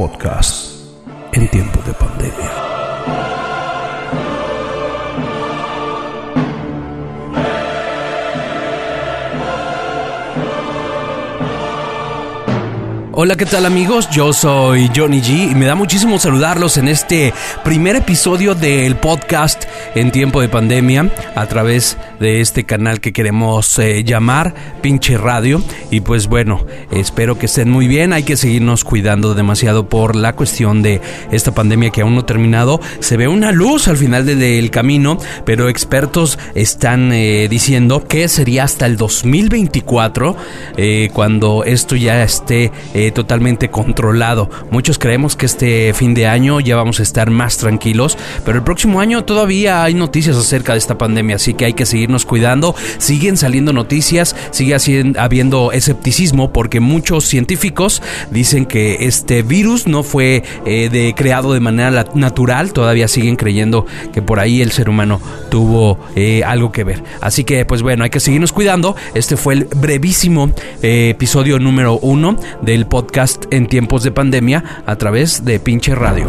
podcast en tiempos de pandemia. Hola, ¿qué tal amigos? Yo soy Johnny G y me da muchísimo saludarlos en este primer episodio del podcast en tiempo de pandemia a través de este canal que queremos eh, llamar Pinche Radio. Y pues bueno, espero que estén muy bien. Hay que seguirnos cuidando demasiado por la cuestión de esta pandemia que aún no ha terminado. Se ve una luz al final del camino, pero expertos están eh, diciendo que sería hasta el 2024 eh, cuando esto ya esté totalmente controlado. Muchos creemos que este fin de año ya vamos a estar más tranquilos, pero el próximo año todavía hay noticias acerca de esta pandemia, así que hay que seguirnos cuidando. Siguen saliendo noticias, sigue habiendo escepticismo porque muchos científicos dicen que este virus no fue eh, de, creado de manera natural, todavía siguen creyendo que por ahí el ser humano tuvo eh, algo que ver. Así que pues bueno, hay que seguirnos cuidando. Este fue el brevísimo eh, episodio número uno del podcast en tiempos de pandemia a través de pinche radio.